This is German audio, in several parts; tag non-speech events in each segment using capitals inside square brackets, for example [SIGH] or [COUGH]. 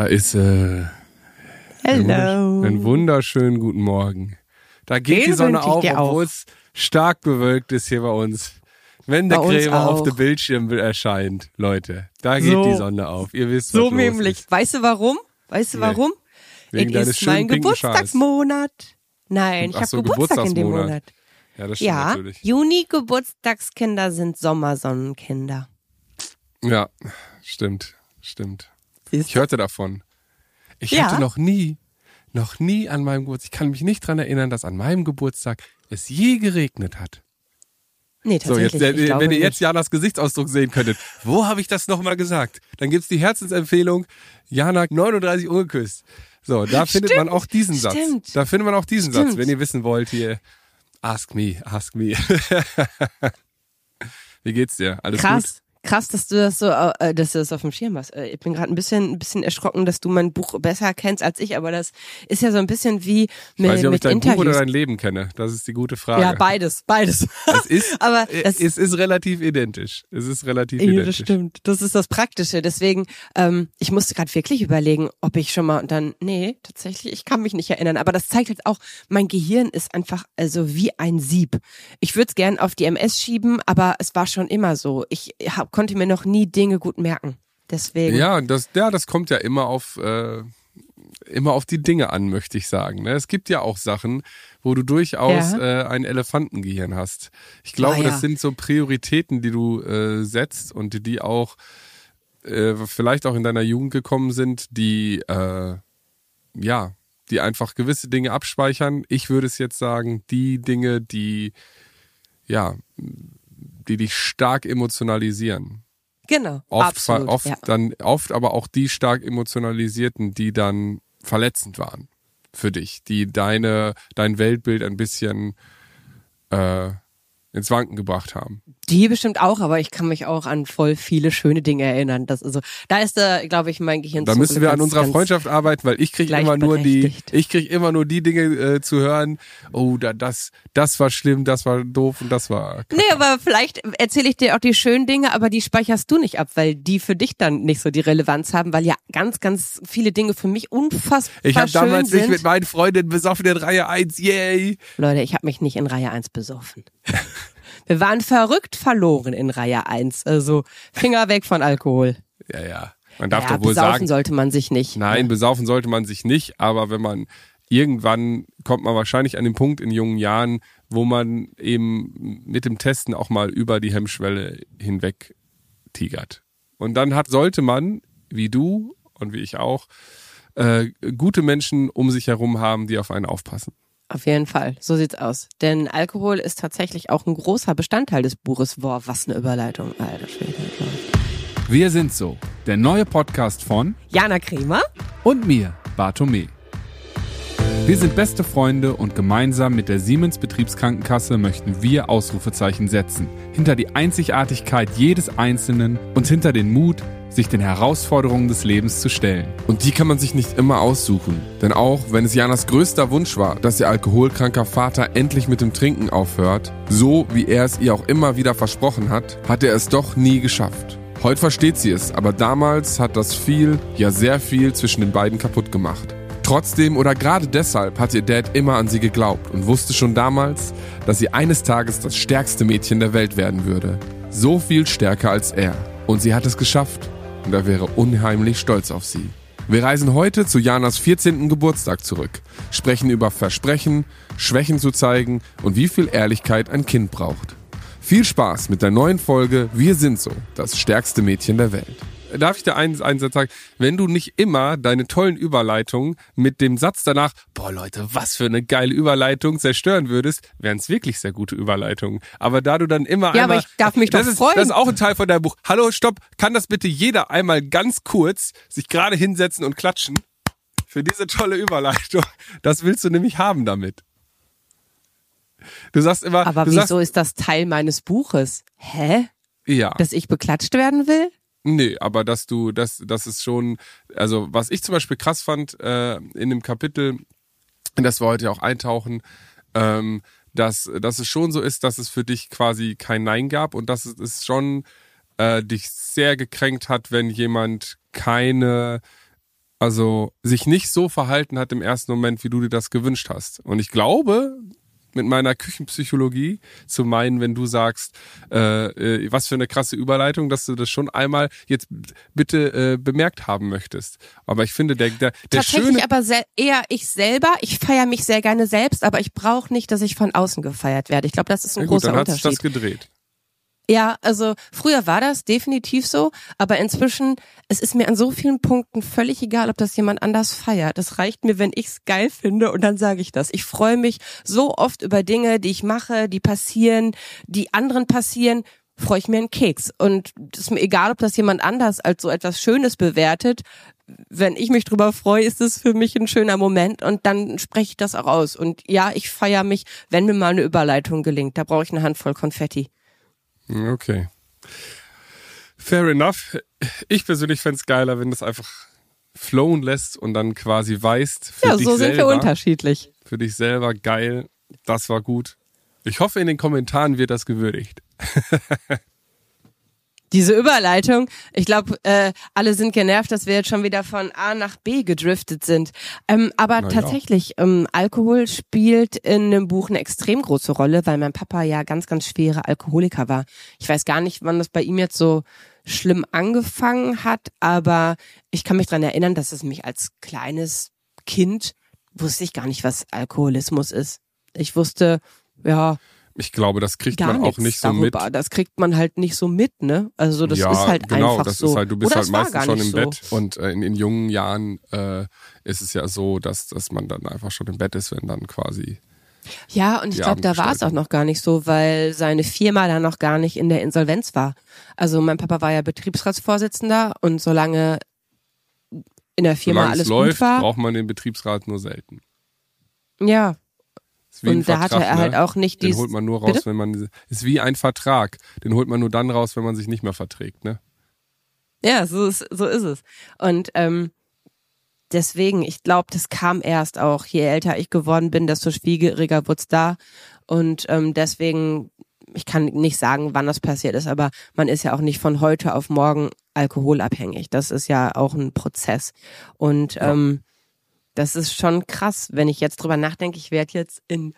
Da ist äh, Hello. einen wunderschönen guten Morgen. Da geht Den die Sonne auf, obwohl es stark bewölkt ist hier bei uns. Wenn der Krämer auf dem Bildschirm erscheint, Leute, da geht So. die Sonne auf. Ihr wisst, was So nämlich. Weißt du warum? Weißt du Nee. warum? Wegen es ist mein Schals. Geburtstagsmonat. Nein, ich habe so, Geburtstag in dem. Monat. Ja, das stimmt Ja, natürlich. Juni Geburtstagskinder sind Sommersonnenkinder. Ja, stimmt, stimmt. Ich hörte davon. Ich Ja. hatte noch nie, noch nie an meinem Geburtstag, ich kann mich nicht dran erinnern, dass an meinem Geburtstag es je geregnet hat. Nee, So, jetzt, tatsächlich. äh, wenn ihr jetzt. Janas Gesichtsausdruck sehen könntet, wo habe ich das nochmal gesagt? Dann gibt's die Herzensempfehlung, Jana 39 ungeküsst. So, da [LAUGHS] findet man auch diesen Satz. stimmt. Da findet man auch diesen Satz, Stimmt. wenn ihr wissen wollt, hier, ask me, ask me. [LAUGHS] Wie geht's dir? Alles gut? Krass. Dass du das so, äh, dass du das auf dem Schirm hast. Äh, Ich bin gerade ein bisschen, ein bisschen erschrocken, dass du mein Buch besser kennst als ich, aber das ist ja so ein bisschen wie Ich weiß mit, nicht, ob ich mit dein Buch Interviews. oder dein Leben kenne. Das ist die gute Frage. ja, beides, beides. Es ist, [LAUGHS] aber äh, das, es ist relativ identisch. Es ist relativ Ja, das identisch. stimmt. Das ist das Praktische. Deswegen, ähm, ich musste gerade wirklich überlegen, ob ich schon mal und dann, nee, tatsächlich, ich kann mich nicht erinnern. Aber das zeigt halt auch, mein Gehirn ist einfach also wie ein Sieb. Ich würde es gern auf die MS schieben, aber es war schon immer so. Ich hab, konnte mir noch nie Dinge gut merken. Deswegen. Ja, das, ja, das kommt ja immer auf, äh, immer auf die Dinge an, möchte ich sagen. Ne? Es gibt ja auch Sachen, wo du durchaus Ja. äh, ein Elefantengehirn hast. Ich glaube, Ah, ja. das sind so Prioritäten, die du äh, setzt und die, die auch äh, vielleicht auch in deiner Jugend gekommen sind, die äh, ja, die einfach gewisse Dinge abspeichern. Ich würde es jetzt sagen, die Dinge, die ja, die dich stark emotionalisieren Genau. oft, absolut. oft ja. dann oft aber auch die stark emotionalisierten, die dann verletzend waren für dich, die deine dein Weltbild ein bisschen äh, ins Wanken gebracht haben. Die bestimmt auch, aber ich kann mich auch an voll viele schöne Dinge erinnern. Das also, da ist da, glaube ich, mein Gehirn Da müssen wir an unserer Freundschaft arbeiten, weil ich kriege immer nur die ich kriege immer nur die Dinge äh, zu hören. Oh, da das das war schlimm, das war doof und das war Nee, aber vielleicht erzähle ich dir auch die schönen Dinge, aber die speicherst du nicht ab, weil die für dich dann nicht so die Relevanz haben, weil ja ganz, ganz viele Dinge für mich unfassbar Ich habe schön damals sind. nicht mit meinen Freundinnen besoffen in Reihe 1. Yay! Leute, ich habe mich nicht in Reihe 1 besoffen. [LAUGHS] Wir waren verrückt verloren in Reihe 1. Also Finger weg von Alkohol. Ja, ja. Man darf ja, doch wohl besaufen sagen, sollte man sich nicht. Nein, besaufen sollte man sich nicht, aber wenn man irgendwann kommt man wahrscheinlich an den Punkt in jungen Jahren, wo man eben mit dem Testen auch mal über die Hemmschwelle hinweg tigert. Und dann hat, sollte man, wie du und wie ich auch, äh, gute Menschen um sich herum haben, die auf einen aufpassen. Auf jeden Fall, so sieht's aus. Denn Alkohol ist tatsächlich auch ein großer Bestandteil des Buches. Boah, was eine Überleitung, alter Schwede. Wir sind so, der neue Podcast von Jana Kremer? und mir, Bartome. Wir sind beste Freunde und gemeinsam mit der Siemens Betriebskrankenkasse möchten wir Ausrufezeichen setzen. Hinter die Einzigartigkeit jedes Einzelnen und hinter den Mut, sich den Herausforderungen des Lebens zu stellen. Und die kann man sich nicht immer aussuchen. Denn auch wenn es Janas größter Wunsch war, dass ihr alkoholkranker Vater endlich mit dem Trinken aufhört, so wie er es ihr auch immer wieder versprochen hat, hat er es doch nie geschafft. Heute versteht sie es, aber damals hat das viel, ja sehr viel zwischen den beiden kaputt gemacht. Trotzdem oder gerade deshalb hat ihr Dad immer an sie geglaubt und wusste schon damals, dass sie eines Tages das stärkste Mädchen der Welt werden würde. So viel stärker als er. Und sie hat es geschafft und er wäre unheimlich stolz auf sie. Wir reisen heute zu Janas 14. Geburtstag zurück, sprechen über Versprechen, Schwächen zu zeigen und wie viel Ehrlichkeit ein Kind braucht. Viel Spaß mit der neuen Folge Wir sind so, das stärkste Mädchen der Welt. Darf ich dir einen, einen Satz sagen? Wenn du nicht immer deine tollen Überleitungen mit dem Satz danach, boah Leute, was für eine geile Überleitung zerstören würdest, wären es wirklich sehr gute Überleitungen. Aber da du dann immer Ja, einmal, aber ich darf mich das doch ist, freuen. Das ist auch ein Teil von deinem Buch. Hallo, stopp, kann das bitte jeder einmal ganz kurz sich gerade hinsetzen und klatschen? Für diese tolle Überleitung. Das willst du nämlich haben damit. Du sagst immer, Aber wieso sagst, ist das Teil meines Buches? Hä? ja. Dass ich beklatscht werden will? Nee, aber dass du, das, das ist schon, also was ich zum Beispiel krass fand äh, in dem Kapitel, in das wir heute auch eintauchen, ähm, dass, dass es schon so ist, dass es für dich quasi kein Nein gab und dass es, es schon äh, dich sehr gekränkt hat, wenn jemand keine Also sich nicht so verhalten hat im ersten Moment, wie du dir das gewünscht hast. Und ich glaube, mit meiner Küchenpsychologie zu meinen, wenn du sagst, äh, äh, was für eine krasse Überleitung, dass du das schon einmal jetzt bitte äh, bemerkt haben möchtest. Aber ich finde, der, der, der Tatsächlich schöne... aber eher ich selber. Ich feiere mich sehr gerne selbst, aber ich brauche nicht, dass ich von außen gefeiert werde. Ich glaube, das ist ein Ja gut, großer dann hat sich Unterschied. das gedreht. Ja, also früher war das definitiv so, aber inzwischen, es ist mir an so vielen Punkten völlig egal, ob das jemand anders feiert. Es reicht mir, wenn ich's geil finde und dann sage ich das. Ich freue mich so oft über Dinge, die ich mache, die passieren, die anderen passieren, freue ich mir einen Keks. Und es ist mir egal, ob das jemand anders als so etwas Schönes bewertet. Wenn ich mich drüber freue, ist es für mich ein schöner Moment und dann spreche ich das auch aus. Und ja, ich feiere mich, wenn mir mal eine Überleitung gelingt. Da brauche ich eine Handvoll Konfetti. Okay. Fair enough. Ich persönlich fänd's geiler, wenn das einfach flowen lässt und dann quasi weißt, für Ja, dich so sind selber, wir unterschiedlich. für dich selber geil, das war gut. Ich hoffe, in den Kommentaren wird das gewürdigt. [LAUGHS] Diese Überleitung, ich glaube, äh, alle sind genervt, dass wir jetzt schon wieder von A nach B gedriftet sind. Ähm, aber ja. tatsächlich, ähm, Alkohol spielt in einem Buch eine extrem große Rolle, weil mein Papa ja ganz, ganz schwere Alkoholiker war. Ich weiß gar nicht, wann das bei ihm jetzt so schlimm angefangen hat, aber ich kann mich dran erinnern, dass es mich als kleines Kind wusste ich gar nicht, was Alkoholismus ist. Ich wusste, ja, Ich glaube, das kriegt gar man auch nicht so darüber. mit. Das kriegt man halt nicht so mit, ne? Also das ja, ist halt genau, einfach das so. ist halt, du bist Oder halt meistens schon im so. Bett und äh, in, in jungen Jahren äh, ist es ja so, dass, dass man dann einfach schon im Bett ist, wenn dann quasi Ja, und ich glaube, da war es auch noch gar nicht so, weil seine Firma da noch gar nicht in der Insolvenz war. Also mein Papa war ja Betriebsratsvorsitzender und solange in der Firma solange es alles läuft, gut war, braucht man den Betriebsrat nur selten. ja. Und da hatte Vertrag, er halt ne? auch nicht Den dieses. holt man nur raus, Bitte? wenn man ist wie ein Vertrag. Den holt man nur dann raus, wenn man sich nicht mehr verträgt, ne? Ja, so ist, so ist es. Und ähm, deswegen, ich glaube, das kam erst auch, je älter ich geworden bin, desto schwieriger wird's da. Und ähm, deswegen, ich kann nicht sagen, wann das passiert ist, aber man ist ja auch nicht von heute auf morgen alkoholabhängig. Das ist ja auch ein Prozess. Und ähm, das ist schon krass, wenn ich jetzt drüber nachdenke, ich werde jetzt in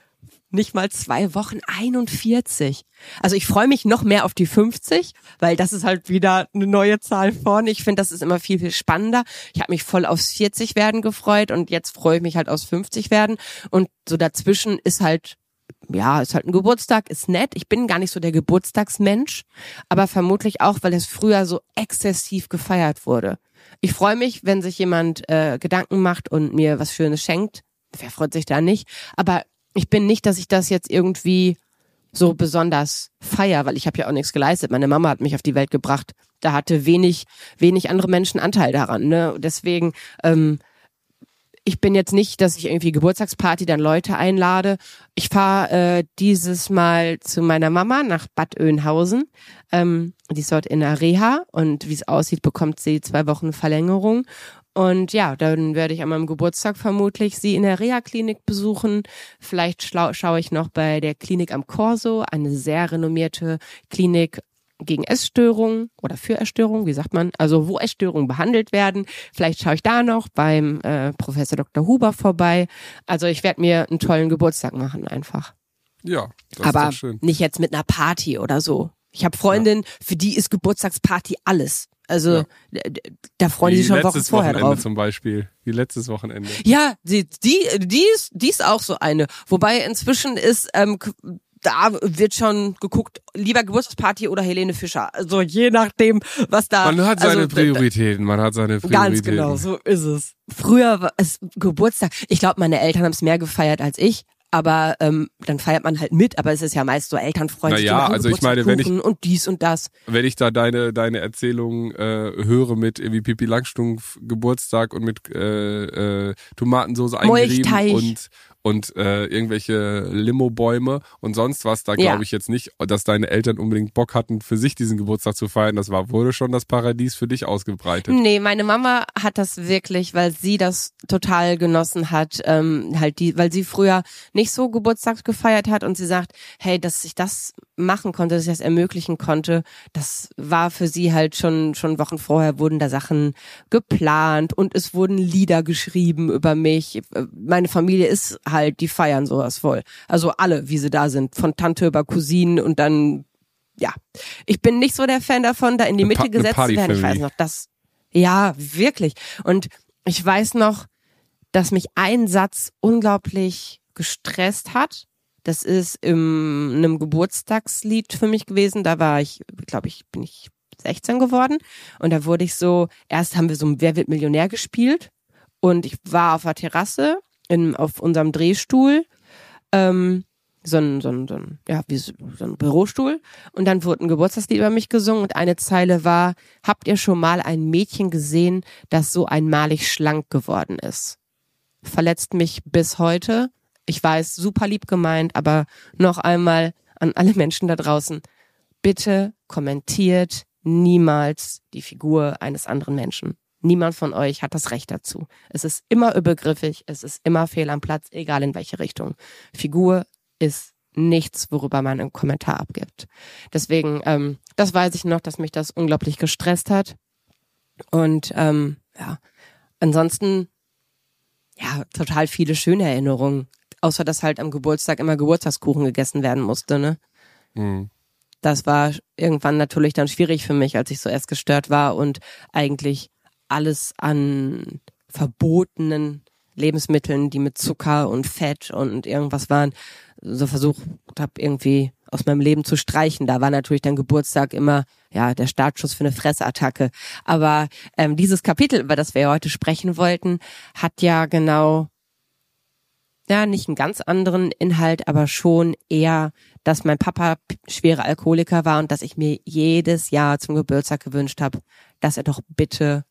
nicht mal zwei Wochen 41. Also ich freue mich noch mehr auf die 50, weil das ist halt wieder eine neue Zahl vorne. Ich finde, das ist immer viel, viel spannender. Ich habe mich voll aufs 40 werden gefreut und jetzt freue ich mich halt aufs 50 werden. Und so dazwischen ist halt, ja, ist halt ein Geburtstag, ist nett. Ich bin gar nicht so der Geburtstagsmensch, aber vermutlich auch, weil es früher so exzessiv gefeiert wurde. Ich freue mich, wenn sich jemand äh, Gedanken macht und mir was Schönes schenkt. Wer freut sich da nicht? Aber ich bin nicht, dass ich das jetzt irgendwie so besonders feier, weil ich habe ja auch nichts geleistet. Meine Mama hat mich auf die Welt gebracht. Da hatte wenig, wenig andere Menschen Anteil daran. Ne? Deswegen, ähm, ich bin jetzt nicht, dass ich irgendwie Geburtstagsparty dann Leute einlade. Ich fahre äh, dieses Mal zu meiner Mama nach Bad Oeynhausen. Ähm, die ist dort in der Reha und wie es aussieht, bekommt sie zwei Wochen Verlängerung. Und ja, dann werde ich an meinem Geburtstag vermutlich sie in der Reha-Klinik besuchen. Vielleicht schaue ich noch bei der Klinik am Corso, eine sehr renommierte Klinik gegen Essstörungen oder für Essstörungen, wie sagt man, also wo Essstörungen behandelt werden. Vielleicht schaue ich da noch beim äh, Professor Dr. Huber vorbei. Also ich werde mir einen tollen Geburtstag machen einfach. Ja, das Aber ist schön. nicht jetzt mit einer Party oder so. Ich habe Freundinnen, für die ist Geburtstagsparty alles. Also Ja. da freuen die sich schon Wochen vorher Wochenende drauf. zum Beispiel. Wie letztes Wochenende. Ja, die, die, die, ist, die ist auch so eine. Wobei inzwischen ist, ähm, da wird schon geguckt, lieber Geburtstagsparty oder Helene Fischer. Also je nachdem, was da. Man hat seine also, Prioritäten, man hat seine Prioritäten. Ganz genau, so ist es. Früher war es Geburtstag. Ich glaube, meine Eltern haben es mehr gefeiert als ich. Aber ähm, dann feiert man halt mit, aber es ist ja meist so elternfreundlich. Na ja, die machen also ich meine, wenn ich- und dies und das. Wenn ich da deine, deine Erzählung äh, höre mit irgendwie Pipi Langstumpf Geburtstag und mit äh, äh, Tomatensoße eingerieben und und äh, irgendwelche Limo-Bäume und sonst was. Da glaube ich jetzt nicht, dass deine Eltern unbedingt Bock hatten, für sich diesen Geburtstag zu feiern. Das war wurde schon das Paradies für dich ausgebreitet. Nee, meine Mama hat das wirklich, weil sie das total genossen hat, ähm, halt die, weil sie früher nicht so Geburtstag gefeiert hat und sie sagt, hey, dass ich das machen konnte, dass ich das ermöglichen konnte, das war für sie halt schon schon Wochen vorher wurden da Sachen geplant und es wurden Lieder geschrieben über mich. Meine Familie ist halt, die feiern sowas voll. Also alle, wie sie da sind, von Tante über Cousinen und dann ja, ich bin nicht so der Fan davon, da in die Mitte gesetzt zu werden. Ich weiß noch, das, ja, wirklich. Und ich weiß noch, dass mich ein Satz unglaublich gestresst hat. Das ist in einem Geburtstagslied für mich gewesen. Da war ich, glaube ich, bin ich 16 geworden. Und da wurde ich so, erst haben wir so ein Wer wird Millionär gespielt. Und ich war auf der Terrasse in, auf unserem Drehstuhl. Ähm, so ein, so ein, so ein, ja, wie so ein Bürostuhl. Und dann wurde ein Geburtstagslied über mich gesungen und eine Zeile war, habt ihr schon mal ein Mädchen gesehen, das so einmalig schlank geworden ist? Verletzt mich bis heute. Ich weiß, super lieb gemeint, aber noch einmal an alle Menschen da draußen. Bitte kommentiert niemals die Figur eines anderen Menschen. Niemand von euch hat das Recht dazu. Es ist immer übergriffig, es ist immer fehl am Platz, egal in welche Richtung. Figur ist nichts, worüber man einen Kommentar abgibt. Deswegen, ähm, das weiß ich noch, dass mich das unglaublich gestresst hat. Und ähm, ja, ansonsten, ja, total viele schöne Erinnerungen. Außer dass halt am Geburtstag immer Geburtstagskuchen gegessen werden musste, ne? Mhm. Das war irgendwann natürlich dann schwierig für mich, als ich so erst gestört war und eigentlich alles an verbotenen Lebensmitteln, die mit Zucker und Fett und irgendwas waren, so versucht habe, irgendwie aus meinem Leben zu streichen. Da war natürlich dann Geburtstag immer ja der Startschuss für eine Fressattacke. Aber ähm, dieses Kapitel, über das wir heute sprechen wollten, hat ja genau ja, nicht einen ganz anderen Inhalt, aber schon eher, dass mein Papa schwere Alkoholiker war und dass ich mir jedes Jahr zum Geburtstag gewünscht habe, dass er doch bitte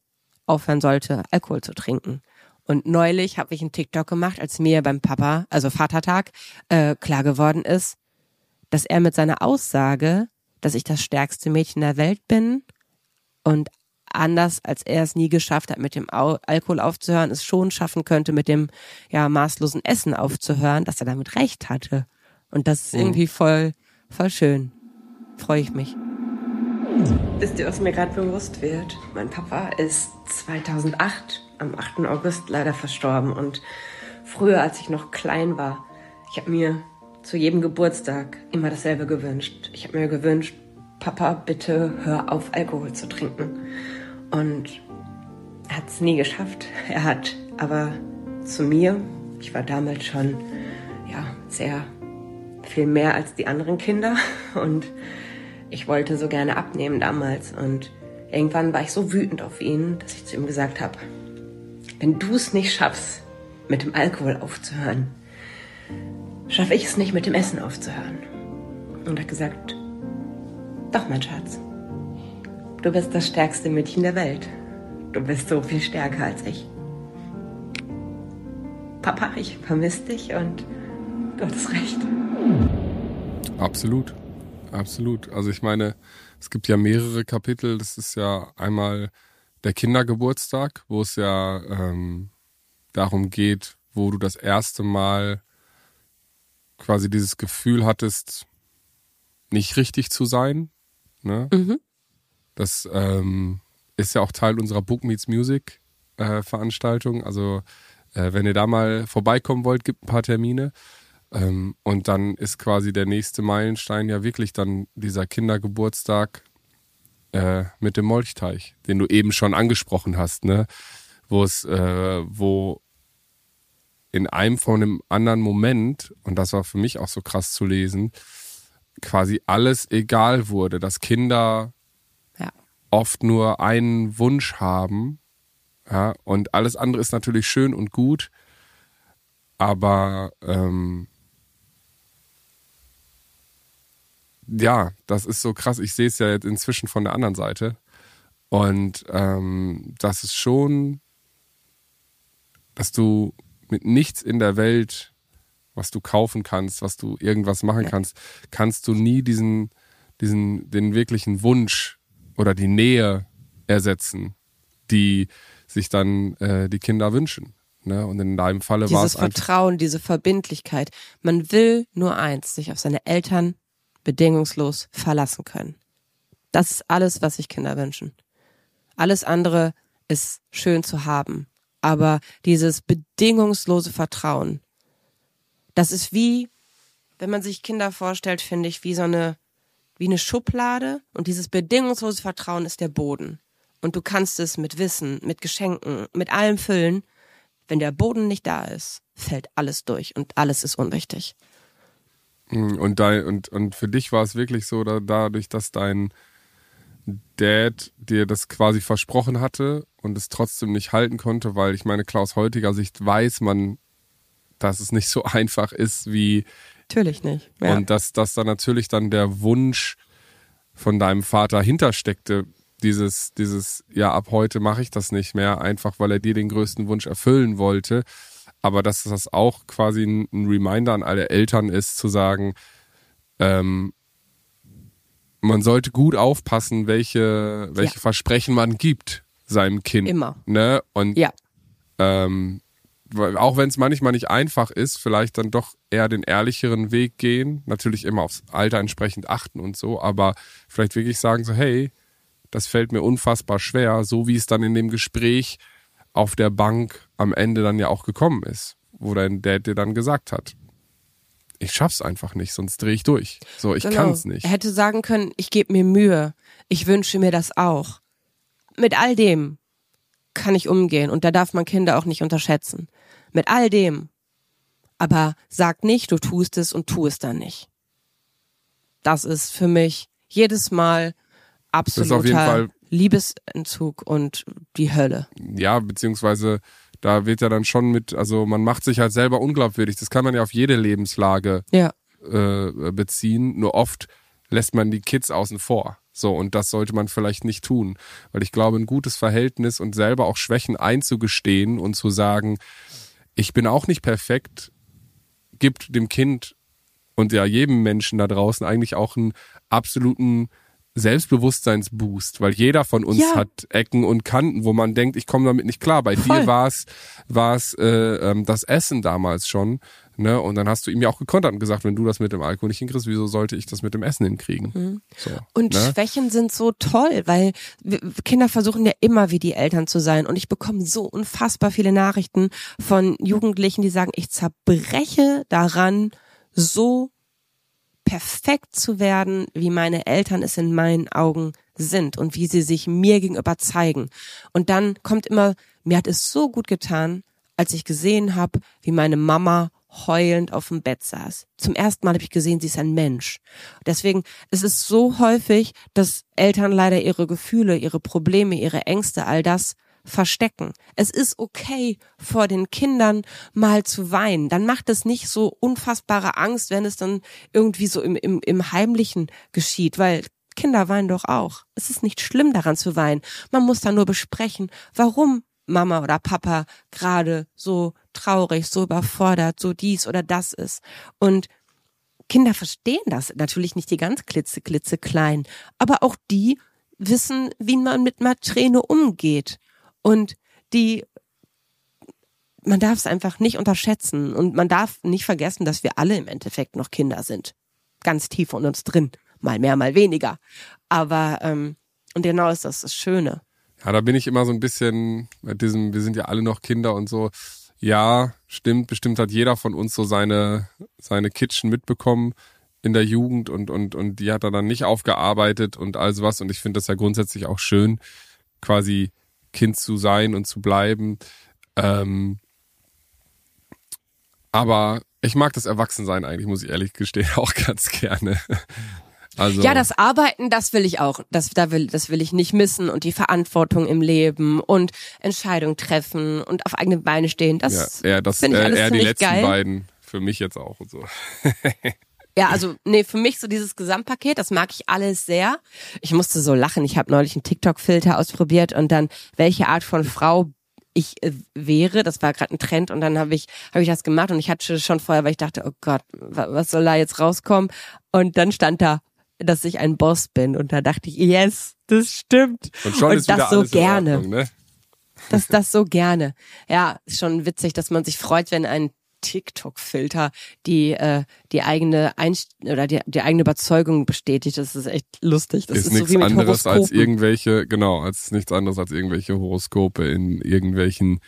aufhören sollte, Alkohol zu trinken. Und neulich habe ich einen TikTok gemacht, als mir beim Papa, also Vatertag, äh, klar geworden ist, dass er mit seiner Aussage, dass ich das stärkste Mädchen der Welt bin und anders als er es nie geschafft hat, mit dem Alkohol aufzuhören, es schon schaffen könnte, mit dem ja maßlosen Essen aufzuhören, dass er damit recht hatte. Und das ist irgendwie voll, voll schön. Freue ich mich. Wisst ihr, was mir gerade bewusst wird? Mein Papa ist 2008 am 8. August leider verstorben und früher, als ich noch klein war, ich habe mir zu jedem Geburtstag immer dasselbe gewünscht. Ich habe mir gewünscht, Papa, bitte hör auf, Alkohol zu trinken. Und er hat es nie geschafft. Er hat aber zu mir, ich war damals schon ja sehr viel mehr als die anderen Kinder und ich wollte so gerne abnehmen damals und irgendwann war ich so wütend auf ihn, dass ich zu ihm gesagt habe, wenn du es nicht schaffst, mit dem Alkohol aufzuhören, schaffe ich es nicht, mit dem Essen aufzuhören. Und er hat gesagt, doch, mein Schatz, du bist das stärkste Mädchen der Welt. Du bist so viel stärker als ich. Papa, ich vermisse dich und du hattest recht. Absolut. Absolut. Also ich meine, es gibt ja mehrere Kapitel. Das ist ja einmal der Kindergeburtstag, wo es ja ähm, darum geht, wo du das erste Mal quasi dieses Gefühl hattest, nicht richtig zu sein. Ne? Mhm. Das ähm, ist ja auch Teil unserer Book Meets Music äh, Veranstaltung. Also äh, wenn ihr da mal vorbeikommen wollt, gibt ein paar Termine. Ähm, und dann ist quasi der nächste Meilenstein ja wirklich dann dieser Kindergeburtstag äh, mit dem Molchteich, den du eben schon angesprochen hast, ne? Wo es, äh, wo in einem von einem anderen Moment, und das war für mich auch so krass zu lesen, quasi alles egal wurde, dass Kinder Ja. oft nur einen Wunsch haben, ja, und alles andere ist natürlich schön und gut, aber ähm, ja, das ist so krass. Ich sehe es ja jetzt inzwischen von der anderen Seite. Und ähm, das ist schon, dass du mit nichts in der Welt was du kaufen kannst, was du irgendwas machen kannst, kannst du nie diesen, diesen, den wirklichen Wunsch oder die Nähe ersetzen, die sich dann äh, die Kinder wünschen. Ne? Und in deinem Falle war es Dieses Vertrauen, diese Verbindlichkeit. Man will nur eins, sich auf seine Eltern bedingungslos verlassen können. Das ist alles, was sich Kinder wünschen. Alles andere ist schön zu haben. Aber dieses bedingungslose Vertrauen, das ist wie, wenn man sich Kinder vorstellt, finde ich, wie so eine, wie eine Schublade und dieses bedingungslose Vertrauen ist der Boden. Und du kannst es mit Wissen, mit Geschenken, mit allem füllen. Wenn der Boden nicht da ist, fällt alles durch und alles ist unwichtig. Hm, Und, dein, und, und für dich war es wirklich so, da, dadurch, dass dein Dad dir das quasi versprochen hatte und es trotzdem nicht halten konnte, weil ich meine, klar, aus heutiger Sicht weiß man, dass es nicht so [LAUGHS] einfach ist, wie Natürlich nicht. Ja. und dass, dass da natürlich dann der Wunsch von deinem Vater hintersteckte, dieses, dieses, ja, ab heute mache ich das nicht mehr, einfach weil er dir den größten Wunsch erfüllen wollte. Aber dass das auch quasi ein, Reminder an alle Eltern ist, zu sagen, ähm, man sollte gut aufpassen, welche, welche Versprechen man gibt seinem Kind. Immer. Ne? Und ja. ähm, auch wenn es manchmal nicht einfach ist, vielleicht dann doch eher den ehrlicheren Weg gehen, natürlich immer aufs Alter entsprechend achten und so, aber vielleicht wirklich sagen so, hey, das fällt mir unfassbar schwer, so wie es dann in dem Gespräch auf der Bank am Ende dann ja auch gekommen ist, wo dein Dad dir dann gesagt hat, ich schaff's einfach nicht, sonst drehe ich durch. So, ich Genau. kann's nicht. Er hätte sagen können, ich gebe mir Mühe, ich wünsche mir das auch. Mit all dem kann ich umgehen und da darf man Kinder auch nicht unterschätzen. Mit all dem. Aber sag nicht, du tust es und tu es dann nicht. Das ist für mich jedes Mal auf jeden Fall- absoluter Liebesentzug und die Hölle. ja, beziehungsweise da wird ja dann schon mit, also man macht sich halt selber unglaubwürdig. Das kann man ja auf jede Lebenslage Ja. äh, beziehen. Nur oft lässt man die Kids außen vor. So, und das sollte man vielleicht nicht tun. Weil ich glaube, ein gutes Verhältnis und selber auch Schwächen einzugestehen und zu sagen, ich bin auch nicht perfekt, gibt dem Kind und ja jedem Menschen da draußen eigentlich auch einen absoluten Selbstbewusstseinsboost, weil jeder von uns Ja. hat Ecken und Kanten, wo man denkt, ich komme damit nicht klar. Bei Voll. dir war es war es äh, ähm, das Essen damals schon, ne? Und dann hast du ihm ja auch gekontert und gesagt, wenn du das mit dem Alkohol nicht hinkriegst, wieso sollte ich das mit dem Essen hinkriegen? So, Mhm. Und ne? Schwächen sind so toll, weil Kinder versuchen ja immer wie die Eltern zu sein. Und ich bekomme so unfassbar viele Nachrichten von Jugendlichen, die sagen, ich zerbreche daran, so perfekt zu werden, wie meine Eltern es in meinen Augen sind und wie sie sich mir gegenüber zeigen. Und dann kommt immer, mir hat es so gut getan, als ich gesehen habe, wie meine Mama heulend auf dem Bett saß. Zum ersten Mal habe ich gesehen, sie ist ein Mensch. Deswegen es ist so häufig, dass Eltern leider ihre Gefühle, ihre Probleme, ihre Ängste, all das verstecken. Es ist okay, vor den Kindern mal zu weinen. Dann macht es nicht so unfassbare Angst, wenn es dann irgendwie so im, im, im Heimlichen geschieht, weil Kinder weinen doch auch. Es ist nicht schlimm, daran zu weinen. Man muss dann nur besprechen, warum Mama oder Papa gerade so traurig, so überfordert, so dies oder das ist. Und Kinder verstehen das natürlich nicht die ganz klitze, klitze klein, aber auch die wissen, wie man mit einer Träne umgeht. Und die, man darf es einfach nicht unterschätzen und man darf nicht vergessen, dass wir alle im Endeffekt noch Kinder sind. Ganz tief von uns drin. Mal mehr, mal weniger. Aber, ähm, und genau ist das das Schöne. Ja, da bin ich immer so ein bisschen mit diesem, wir sind ja alle noch Kinder und so. Ja, stimmt, bestimmt hat jeder von uns so seine, seine Kitchen mitbekommen in der Jugend und, und, und die hat er dann nicht aufgearbeitet und all sowas. Und ich finde das ja grundsätzlich auch schön, quasi Kind zu sein und zu bleiben. Ähm, aber ich mag das Erwachsensein eigentlich, muss ich ehrlich gestehen, [LAUGHS] auch ganz gerne. Also, Ja, das Arbeiten, das will ich auch. Das, da will, das will ich nicht missen und die Verantwortung im Leben und Entscheidungen treffen und auf eigene Beine stehen. Das ja, eher, das, finde ich äh, alles eher die letzten geil. beiden. Für mich jetzt auch und so. [LAUGHS] Ja, also nee, für mich so dieses Gesamtpaket, das mag ich alles sehr. Ich musste so lachen. Ich habe neulich einen TikTok-Filter ausprobiert und dann, welche Art von Frau ich äh, wäre. Das war gerade ein Trend und dann habe ich habe ich das gemacht und ich hatte schon vorher, weil ich dachte, oh Gott, was soll da jetzt rauskommen? Und dann stand da, dass ich ein Boss bin und da dachte ich, yes, das stimmt. Und schon und ist das so gerne. Ordnung, ne? Das das so gerne. Ja, ist schon witzig, dass man sich freut, wenn ein TikTok-Filter die äh, die eigene Einst oder die, die eigene Überzeugung bestätigt. Das ist echt lustig. Das ist, ist, so nichts mit anderes als irgendwelche, genau, als nichts anderes als irgendwelche Horoskope in irgendwelchen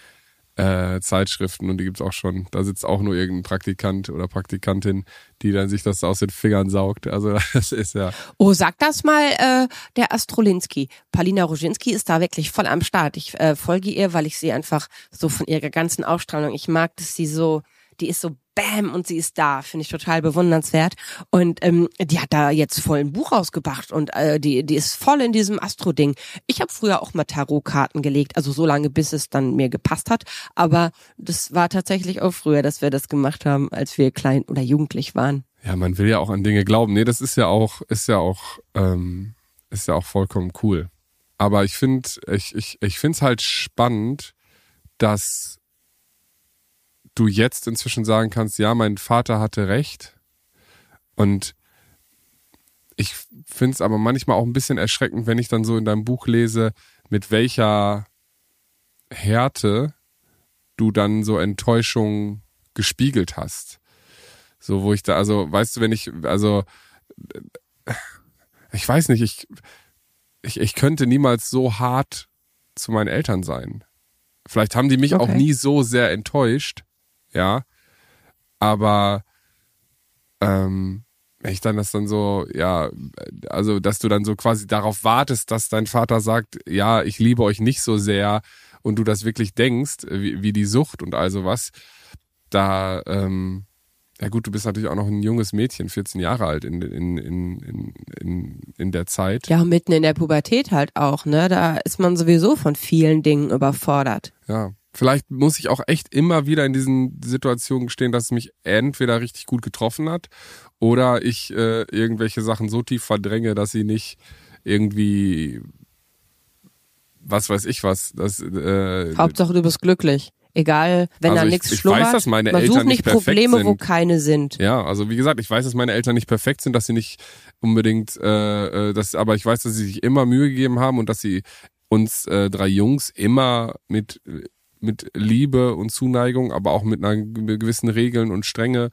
äh, Zeitschriften und die gibt's auch schon. Da sitzt auch nur irgendein Praktikant oder Praktikantin, die dann sich das aus den Fingern saugt. Also [LAUGHS] das ist ja. Oh, sag das mal äh, der Astrolinski. Palina Roginski ist da wirklich voll am Start. Ich äh, folge ihr, weil ich sie einfach so von ihrer ganzen Ausstrahlung, ich mag, dass sie so, die ist so Bam und sie ist da, finde ich total bewundernswert. Und ähm, die hat da jetzt voll ein Buch rausgebracht und äh, die, die ist voll in diesem Astro-Ding. Ich habe früher auch mal Tarotkarten gelegt, also so lange, bis es dann mir gepasst hat. Aber das war tatsächlich auch früher, dass wir das gemacht haben, als wir klein oder jugendlich waren. Ja, man will ja auch an Dinge glauben. Nee, das ist ja auch, ist ja auch, ähm, ist ja auch vollkommen cool. Aber ich finde, ich, ich, ich finde es halt spannend, dass du jetzt inzwischen sagen kannst, ja, mein Vater hatte recht. Und ich finde es aber manchmal auch ein bisschen erschreckend, wenn ich dann so in deinem Buch lese, mit welcher Härte du dann so Enttäuschung gespiegelt hast. So, wo ich da, also, weißt du, wenn ich, also, ich weiß nicht, ich, ich, ich könnte niemals so hart zu meinen Eltern sein. Vielleicht haben die mich auch Okay. nie so sehr enttäuscht, ja. Aber ähm, wenn ich dann das dann so, ja, also dass du dann so quasi darauf wartest, dass dein Vater sagt, ja, ich liebe euch nicht so sehr und du das wirklich denkst, wie, wie die Sucht und all sowas, da, ähm, ja gut, du bist natürlich auch noch ein junges Mädchen, 14 Jahre alt in, in, in, in, in, in der Zeit. Ja, mitten in der Pubertät halt auch, ne? Da ist man sowieso von vielen Dingen überfordert. Ja. Vielleicht muss ich auch echt immer wieder in diesen Situationen stehen, dass es mich entweder richtig gut getroffen hat oder ich äh, irgendwelche Sachen so tief verdränge, dass sie nicht irgendwie was weiß ich was. Das, äh, Hauptsache du bist glücklich. Egal, wenn Also da ich- nichts ich schlummert. weiß, dass meine man Eltern sucht nicht Probleme, wo sind. keine sind. Ja, also wie gesagt, ich weiß, dass meine Eltern nicht perfekt sind, dass sie nicht unbedingt, äh, äh, das, aber ich weiß, dass sie sich immer Mühe gegeben haben und dass sie uns äh, drei Jungs immer mit mit Liebe und Zuneigung, aber auch mit einer ge- gewissen Regeln und Strenge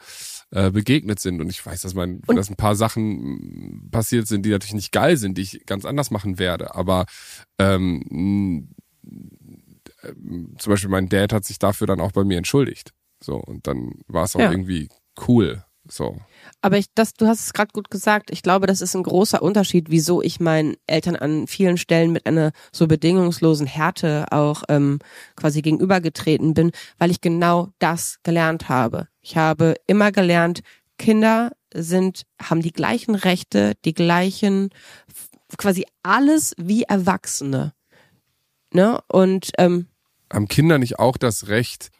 äh, begegnet sind. Und ich weiß, dass mein, Und- dass ein paar Sachen passiert sind, die natürlich nicht geil sind, die ich ganz anders machen werde. Aber ähm, m, ähm, zum Beispiel mein Dad hat sich dafür dann auch bei mir entschuldigt. So, und dann war es auch Ja. irgendwie cool. So. Aber ich, das, du hast es gerade gut gesagt. Ich glaube, das ist ein großer Unterschied, wieso ich meinen Eltern an vielen Stellen mit einer so bedingungslosen Härte auch ähm, quasi gegenübergetreten bin, weil ich genau das gelernt habe. Ich habe immer gelernt, Kinder sind, haben die gleichen Rechte, die gleichen, quasi alles wie Erwachsene. Ne? Und ähm, Haben Kinder nicht auch das Recht,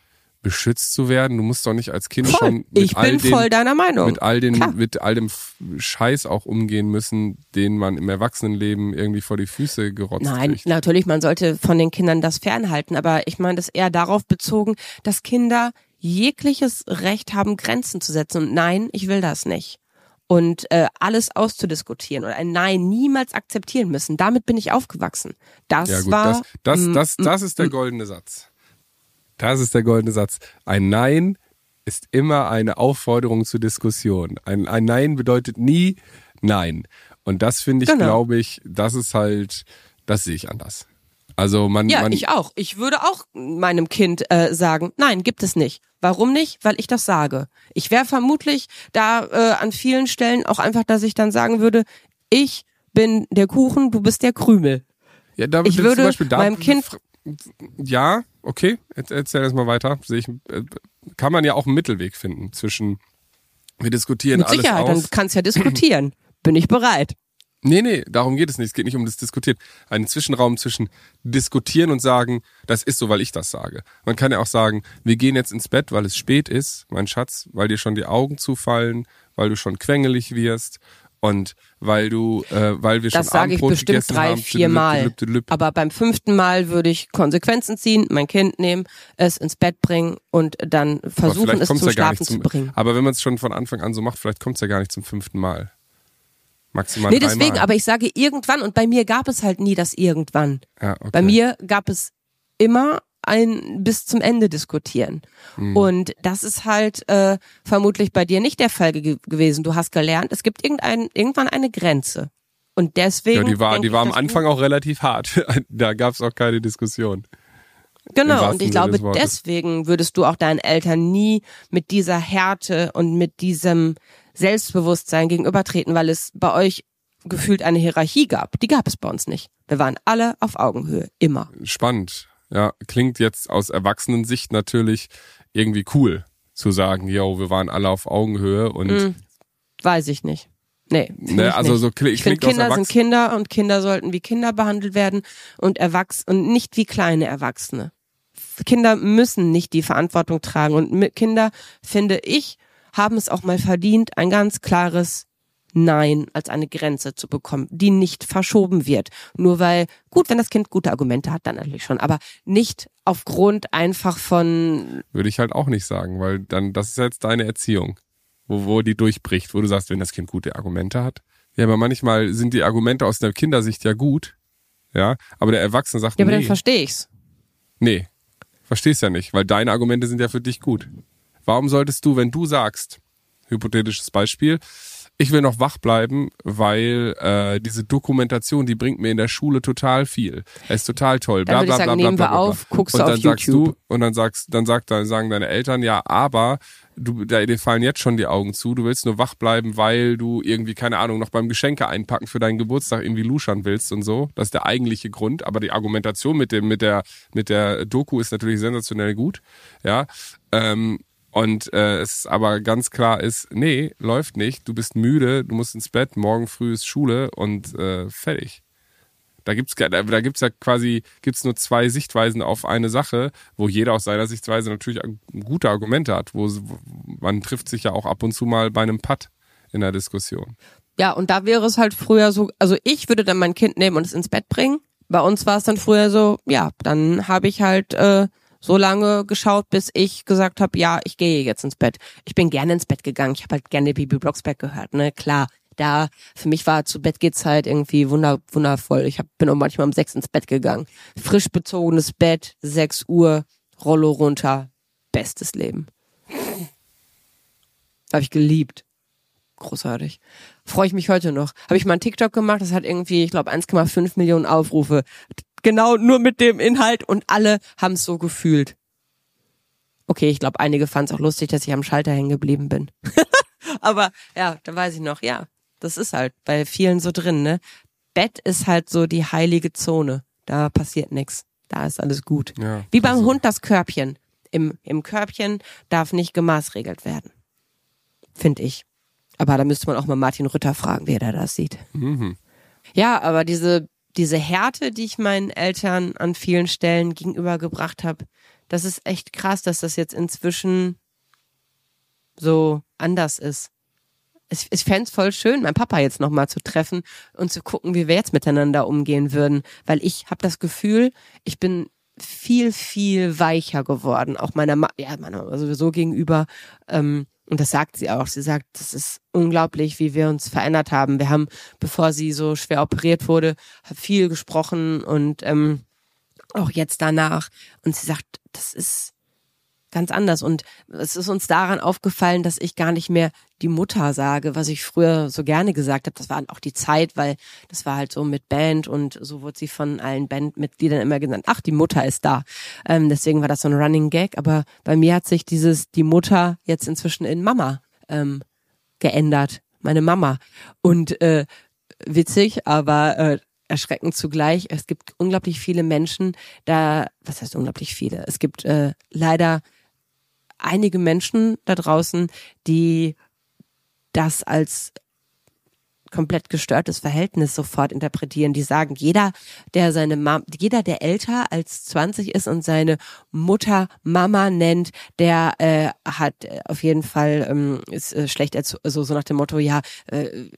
beschützt zu werden? Du musst doch nicht als Kind schon voll, mit ich all bin den, voll deiner Meinung. mit all den, Klar. mit all dem Scheiß auch umgehen müssen, den man im Erwachsenenleben irgendwie vor die Füße gerotzt Nein, kriegt. natürlich, man sollte von den Kindern das fernhalten, aber ich meine das eher darauf bezogen, dass Kinder jegliches Recht haben, Grenzen zu setzen. Und nein, ich will das nicht. Und äh, alles auszudiskutieren oder ein Nein niemals akzeptieren müssen. Damit bin ich aufgewachsen. Das Ja gut, war das, das, das, das ist der goldene Satz. Das ist der goldene Satz. Ein Nein ist immer eine Aufforderung zur Diskussion. Ein, ein Nein bedeutet nie Nein. Und das finde ich, Genau. glaube ich, das ist halt, das sehe ich anders. Also man, Ja, man ich auch. Ich würde auch meinem Kind äh, sagen, nein, gibt es nicht. Warum nicht? Weil ich das sage. Ich wäre vermutlich da äh, an vielen Stellen auch einfach, dass ich dann sagen würde, ich bin der Kuchen, du bist der Krümel. ja, da, ich zum würde Beispiel da, meinem Kind- ja, okay, jetzt erzähl das mal weiter. Ich, äh, kann man ja auch einen Mittelweg finden zwischen wir diskutieren Mit alles Sicherheit, aus. dann kannst ja [CLEARS THROAT] diskutieren. Bin ich bereit. Nee, nee, darum geht es nicht. Es geht nicht um das Diskutieren. Einen Zwischenraum zwischen diskutieren und sagen, das ist so, weil ich das sage. Man kann ja auch sagen, wir gehen jetzt ins Bett, weil es spät ist, mein Schatz, weil dir schon die Augen zufallen, weil du schon quengelig wirst Und weil du, äh, weil wir Das schon sage ich Abendbrot bestimmt drei, haben, vier Mal. Aber beim fünften Mal würde ich Konsequenzen ziehen, mein Kind nehmen, es ins Bett bringen und dann versuchen, es zum ja Schlafen nicht zu zum, bringen. Aber wenn man es schon von Anfang an so macht, vielleicht kommt es ja gar nicht zum fünften Mal. Maximal Nee, deswegen, aber ich sage irgendwann und bei mir gab es halt nie das irgendwann. ja, okay. Bei mir gab es immer ein bis zum Ende diskutieren. Hm. Und das ist halt äh, vermutlich bei dir nicht der Fall ge gewesen. Du hast gelernt, es gibt irgendein, irgendwann eine Grenze. Und deswegen. Ja, die war, die war am Anfang auch relativ hart. [LAUGHS] da gab es auch keine Diskussion. Genau, und ich Sinne glaube, deswegen würdest du auch deinen Eltern nie mit dieser Härte und mit diesem Selbstbewusstsein gegenübertreten, weil es bei euch gefühlt eine Hierarchie gab. Die gab es bei uns nicht. Wir waren alle auf Augenhöhe, immer. Spannend. Ja, klingt jetzt aus Erwachsenensicht natürlich irgendwie cool zu sagen, yo, wir waren alle auf Augenhöhe und Hm, weiß ich nicht. Nee, ne, ich also nicht. so kli Ich finde, klingt aus Kinder sind. Kinder und Kinder sollten wie Kinder behandelt werden und Erwachs und nicht wie kleine Erwachsene. Kinder müssen nicht die Verantwortung tragen und mit Kinder, finde ich, haben es auch mal verdient, ein ganz klares Nein als eine Grenze zu bekommen, die nicht verschoben wird. Nur weil, gut, wenn das Kind gute Argumente hat, dann natürlich schon, aber nicht aufgrund einfach von, Würde ich halt auch nicht sagen, weil dann, das ist jetzt deine Erziehung, wo, wo die durchbricht, wo du sagst, wenn das Kind gute Argumente hat. Ja, aber manchmal sind die Argumente aus der Kindersicht ja gut, ja, aber der Erwachsene sagt, ja, aber dann nee, verstehe ich's. nee, verstehst ja nicht, weil deine Argumente sind ja für dich gut. Warum solltest du, wenn du sagst, hypothetisches Beispiel, ich will noch wach bleiben, weil äh, diese Dokumentation, die bringt mir in der Schule total viel. Es ist total toll. Dann Bla, ich bla, sagen, bla, nehmen bla, wir bla, bla. auf, guckst und du dann auf sagst YouTube. du und dann sagst, dann sagt, dann sagen deine Eltern, ja, aber du, da, dir fallen jetzt schon die Augen zu. Du willst nur wach bleiben, weil du irgendwie keine Ahnung noch beim Geschenke einpacken für deinen Geburtstag irgendwie luschern willst und so. Das ist der eigentliche Grund. Aber die Argumentation mit dem mit der mit der Doku ist natürlich sensationell gut. Ja. Ähm, und äh, es aber ganz klar ist, nee, läuft nicht. Du bist müde, du musst ins Bett, morgen früh ist Schule und äh, fertig. Da gibt's da, gibt's ja quasi gibt's nur zwei Sichtweisen auf eine Sache, wo jeder aus seiner Sichtweise natürlich gute Argumente hat. Wo, wo man trifft sich ja auch ab und zu mal bei einem Putt in der Diskussion. Ja, und da wäre es halt früher so, also ich würde dann mein Kind nehmen und es ins Bett bringen. Bei uns war es dann früher so, ja, dann habe ich halt äh, so lange geschaut, bis ich gesagt habe, ja, ich gehe jetzt ins Bett. Ich bin gerne ins Bett gegangen. Ich habe halt gerne Bibi Blocksberg gehört, ne? Klar, da für mich war zu Bett geht's halt irgendwie wunder, wundervoll. Ich hab, bin auch manchmal um sechs ins Bett gegangen. Frisch bezogenes Bett, sechs Uhr, Rollo runter, bestes Leben. Habe ich geliebt. Großartig. Freue ich mich heute noch. Habe ich mal einen TikTok gemacht, das hat irgendwie, ich glaube, 1,5 Millionen Aufrufe. Genau nur mit dem Inhalt und alle haben es so gefühlt. Okay, ich glaube, einige fanden es auch lustig, dass ich am Schalter hängen geblieben bin. [LAUGHS] Aber ja, da weiß ich noch, ja, das ist halt bei vielen so drin, ne? Bett ist halt so die heilige Zone. Da passiert nix. Da ist alles gut. Ja, Wie beim also- Hund das Körbchen. Im, Im Körbchen darf nicht gemaßregelt werden. Finde ich. Aber da müsste man auch mal Martin Rütter fragen, wie er das sieht. Mhm. Ja, aber diese, diese Härte, die ich meinen Eltern an vielen Stellen gegenübergebracht habe, das ist echt krass, dass das jetzt inzwischen so anders ist. Ich, ich fände es voll schön, meinen Papa jetzt nochmal zu treffen und zu gucken, wie wir jetzt miteinander umgehen würden. Weil ich habe das Gefühl, ich bin viel, viel weicher geworden. Auch meiner Ma ja, meiner Mama sowieso gegenüber. Ähm, und das sagt sie auch. Sie sagt, das ist unglaublich, wie wir uns verändert haben. Wir haben, bevor sie so schwer operiert wurde, viel gesprochen und ähm, auch jetzt danach. Und sie sagt, das ist ganz anders. Und es ist uns daran aufgefallen, dass ich gar nicht mehr die Mutter sage, was ich früher so gerne gesagt habe. Das war auch die Zeit, weil das war halt so mit Band und so wurde sie von allen Bandmitgliedern immer genannt. Ach, die Mutter ist da. Ähm, deswegen war das so ein Running Gag. Aber bei mir hat sich dieses die Mutter jetzt inzwischen in Mama ähm, geändert. Meine Mama. Und äh, witzig, aber äh, erschreckend zugleich. Es gibt unglaublich viele Menschen, da, was heißt unglaublich viele? Es gibt äh, leider einige Menschen da draußen, die das als komplett gestörtes Verhältnis sofort interpretieren. Die sagen, jeder, der seine Mama, jeder, der älter als 20 ist und seine Mutter Mama nennt, der äh, hat auf jeden Fall ähm, ist äh, schlecht also so nach dem Motto, ja, äh,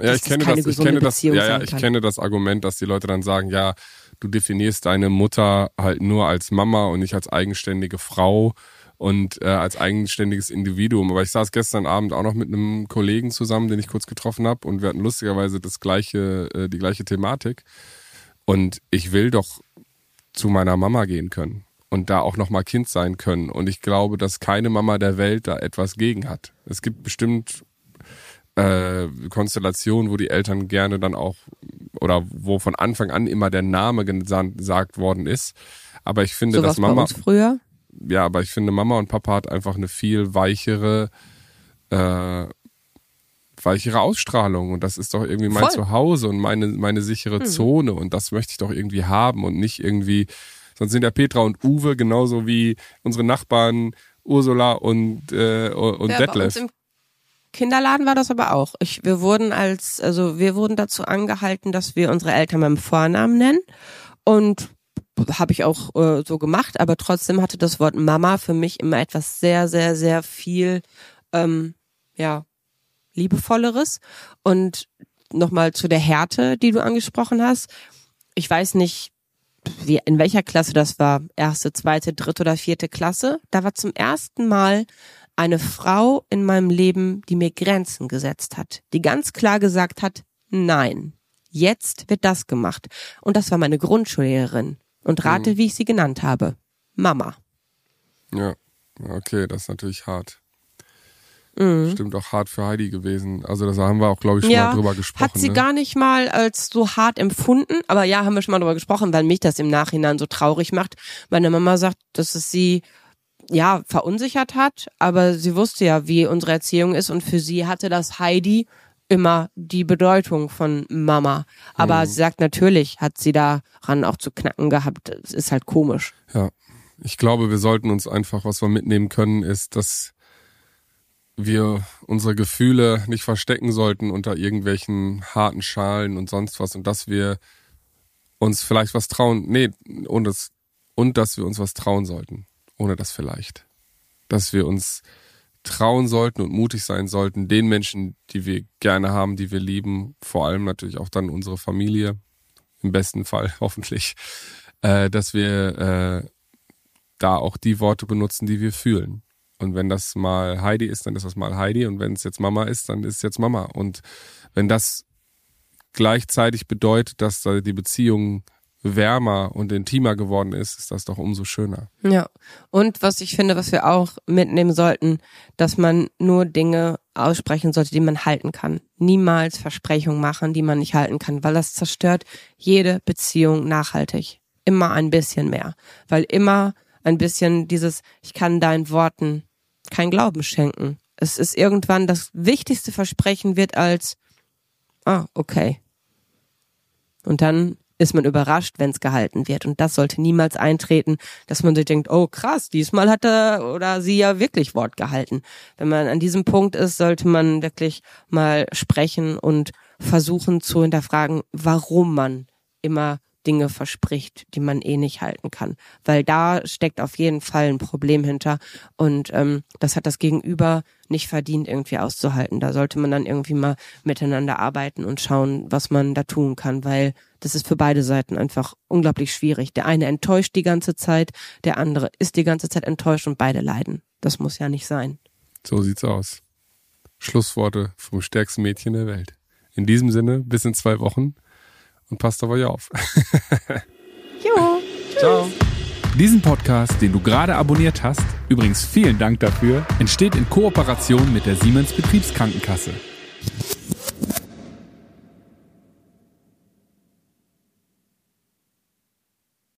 Ja, ich kenne das, ich kenne das, ja, ja, ich kenne das Argument, dass die Leute dann sagen, ja, du definierst deine Mutter halt nur als Mama und nicht als eigenständige Frau und äh, als eigenständiges Individuum. Aber ich saß gestern Abend auch noch mit einem Kollegen zusammen, den ich kurz getroffen habe, und wir hatten lustigerweise das gleiche, äh, die gleiche Thematik. Und ich will doch zu meiner Mama gehen können und da auch noch mal Kind sein können. Und ich glaube, dass keine Mama der Welt da etwas gegen hat. Es gibt bestimmt äh, Konstellationen, wo die Eltern gerne dann auch oder wo von Anfang an immer der Name gesagt worden ist. Aber ich finde, so dass Mama. Früher? Ja, aber ich finde, Mama und Papa hat einfach eine viel weichere, äh, weichere Ausstrahlung. Und das ist doch irgendwie mein Voll. Zuhause und meine, meine sichere hm. Zone. Und das möchte ich doch irgendwie haben und nicht irgendwie. Sonst sind ja Petra und Uwe genauso wie unsere Nachbarn Ursula und, äh, und ja, Detlef. Kinderladen war das aber auch. Ich, wir wurden als, also wir wurden dazu angehalten, dass wir unsere Eltern beim Vornamen nennen. Und habe ich auch äh, so gemacht, aber trotzdem hatte das Wort Mama für mich immer etwas sehr, sehr, sehr viel, ähm, ja, liebevolleres. Und nochmal zu der Härte, die du angesprochen hast. Ich weiß nicht, wie, in welcher Klasse das war. Erste, zweite, dritte oder vierte Klasse. Da war zum ersten Mal eine Frau in meinem Leben, die mir Grenzen gesetzt hat, die ganz klar gesagt hat, nein, jetzt wird das gemacht. Und das war meine Grundschullehrerin. Und rate, mhm. wie ich sie genannt habe. Mama. Ja, okay, das ist natürlich hart. Mhm. Stimmt auch hart für Heidi gewesen. Also da haben wir auch, glaube ich, schon ja, mal drüber gesprochen. Hat sie ne? gar nicht mal als so hart empfunden, aber ja, haben wir schon mal drüber gesprochen, weil mich das im Nachhinein so traurig macht. Meine Mama sagt, dass es sie ja, verunsichert hat, aber sie wusste ja, wie unsere Erziehung ist und für sie hatte das Heidi immer die Bedeutung von Mama. Aber mhm. sie sagt, natürlich hat sie daran auch zu knacken gehabt. Es ist halt komisch. Ja. Ich glaube, wir sollten uns einfach, was wir mitnehmen können, ist, dass wir unsere Gefühle nicht verstecken sollten unter irgendwelchen harten Schalen und sonst was und dass wir uns vielleicht was trauen, nee, und, das, und dass wir uns was trauen sollten ohne das vielleicht. Dass wir uns trauen sollten und mutig sein sollten, den Menschen, die wir gerne haben, die wir lieben, vor allem natürlich auch dann unsere Familie, im besten Fall [LAUGHS] hoffentlich, äh, dass wir äh, da auch die Worte benutzen, die wir fühlen. Und wenn das mal Heidi ist, dann ist das mal Heidi. Und wenn es jetzt Mama ist, dann ist es jetzt Mama. Und wenn das gleichzeitig bedeutet, dass da die Beziehung wärmer und intimer geworden ist, ist das doch umso schöner. Ja. Und was ich finde, was wir auch mitnehmen sollten, dass man nur Dinge aussprechen sollte, die man halten kann. Niemals Versprechungen machen, die man nicht halten kann, weil das zerstört jede Beziehung nachhaltig. Immer ein bisschen mehr. Weil immer ein bisschen dieses, ich kann deinen Worten kein Glauben schenken. Es ist irgendwann das wichtigste Versprechen wird als, ah, okay. Und dann ist man überrascht, wenn es gehalten wird. Und das sollte niemals eintreten, dass man sich denkt, oh krass, diesmal hat er oder sie ja wirklich Wort gehalten. Wenn man an diesem Punkt ist, sollte man wirklich mal sprechen und versuchen zu hinterfragen, warum man immer Dinge verspricht, die man eh nicht halten kann. Weil da steckt auf jeden Fall ein Problem hinter und ähm, das hat das Gegenüber nicht verdient, irgendwie auszuhalten. Da sollte man dann irgendwie mal miteinander arbeiten und schauen, was man da tun kann, weil das ist für beide Seiten einfach unglaublich schwierig. Der eine enttäuscht die ganze Zeit, der andere ist die ganze Zeit enttäuscht und beide leiden. Das muss ja nicht sein. So sieht's aus. Schlussworte vom stärksten Mädchen der Welt. In diesem Sinne, bis in zwei Wochen und passt auf euch auf. [LAUGHS] jo. Ciao. Diesen Podcast, den du gerade abonniert hast, übrigens vielen Dank dafür, entsteht in Kooperation mit der Siemens Betriebskrankenkasse.